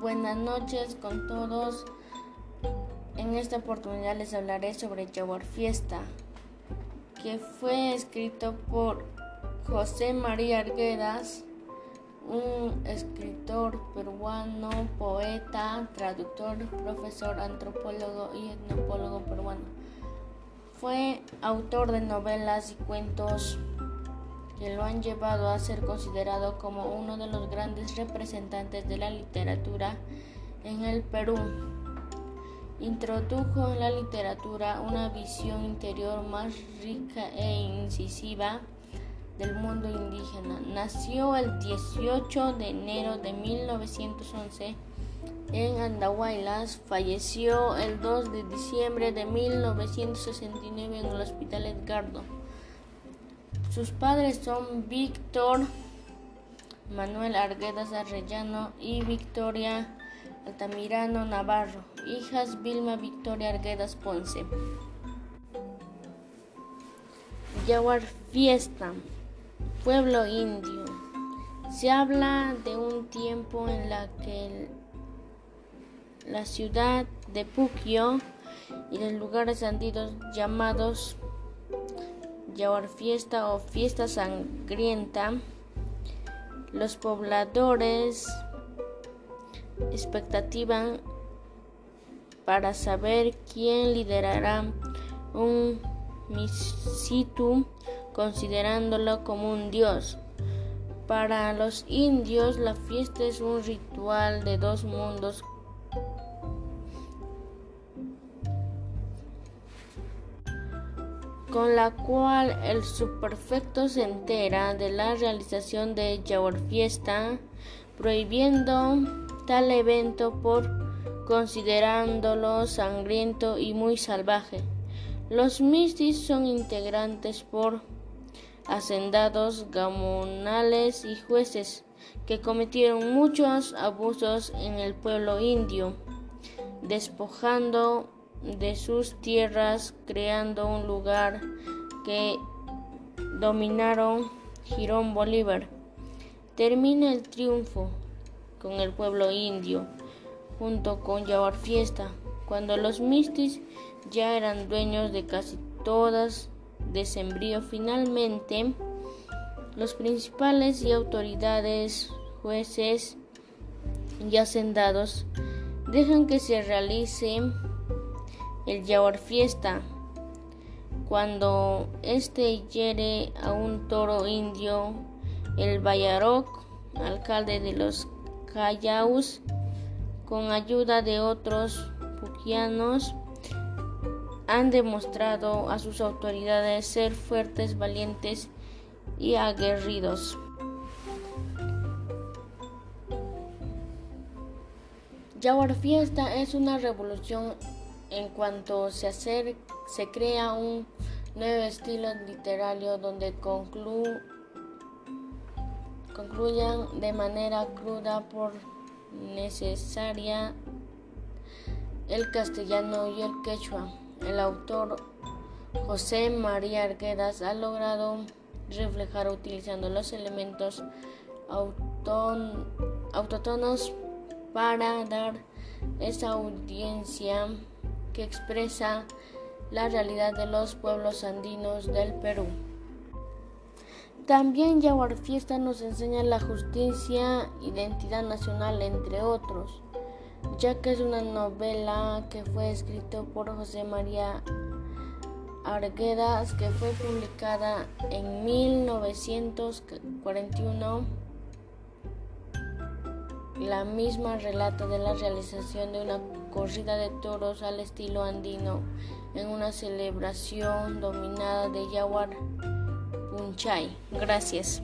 Buenas noches con todos. En esta oportunidad les hablaré sobre Jaguar Fiesta, que fue escrito por José María Arguedas, un escritor peruano, poeta, traductor, profesor, antropólogo y etnopólogo peruano. Fue autor de novelas y cuentos que lo han llevado a ser considerado como uno de los grandes representantes de la literatura en el Perú. Introdujo en la literatura una visión interior más rica e incisiva del mundo indígena. Nació el 18 de enero de 1911 en Andahuaylas. Falleció el 2 de diciembre de 1969 en el Hospital Edgardo. Sus padres son Víctor Manuel Arguedas Arrellano y Victoria Altamirano Navarro. Hijas Vilma Victoria Arguedas Ponce. Yaguar Fiesta, pueblo indio. Se habla de un tiempo en la que la ciudad de Puquio y los lugares andinos llamados Yaguar Fiesta o Fiesta Sangrienta, los pobladores expectativa para saber quién liderará un misitu considerándolo como un dios. Para los indios la fiesta es un ritual de dos mundos con la cual el superfecto se entera de la realización de Yaor Fiesta, prohibiendo tal evento por considerándolo sangriento y muy salvaje. Los mistis son integrantes por hacendados, gamonales y jueces que cometieron muchos abusos en el pueblo indio, despojando de sus tierras, creando un lugar que dominaron Girón Bolívar. Termina el triunfo con el pueblo indio, junto con Yabar Fiesta, cuando los mistis ya eran dueños de casi todas de Sembrío. Finalmente, los principales y autoridades, jueces y hacendados dejan que se realice el Yaguar Fiesta, cuando este hiere a un toro indio, el Bayaroc, alcalde de los Callaus, con ayuda de otros puquianos, han demostrado a sus autoridades ser fuertes, valientes y aguerridos. Yaguar Fiesta es una revolución en cuanto se, hacer, se crea un nuevo estilo literario donde concluyan de manera cruda por necesaria el castellano y el quechua. El autor José María Arguedas ha logrado reflejar utilizando los elementos autótonos para dar esa audiencia que expresa la realidad de los pueblos andinos del Perú. También Yaguar Fiesta nos enseña la justicia, identidad nacional, entre otros, ya que es una novela que fue escrita por José María Arguedas, que fue publicada en 1941. La misma relata de la realización de una corrida de toros al estilo andino en una celebración dominada de Yaguar Punchay. Gracias.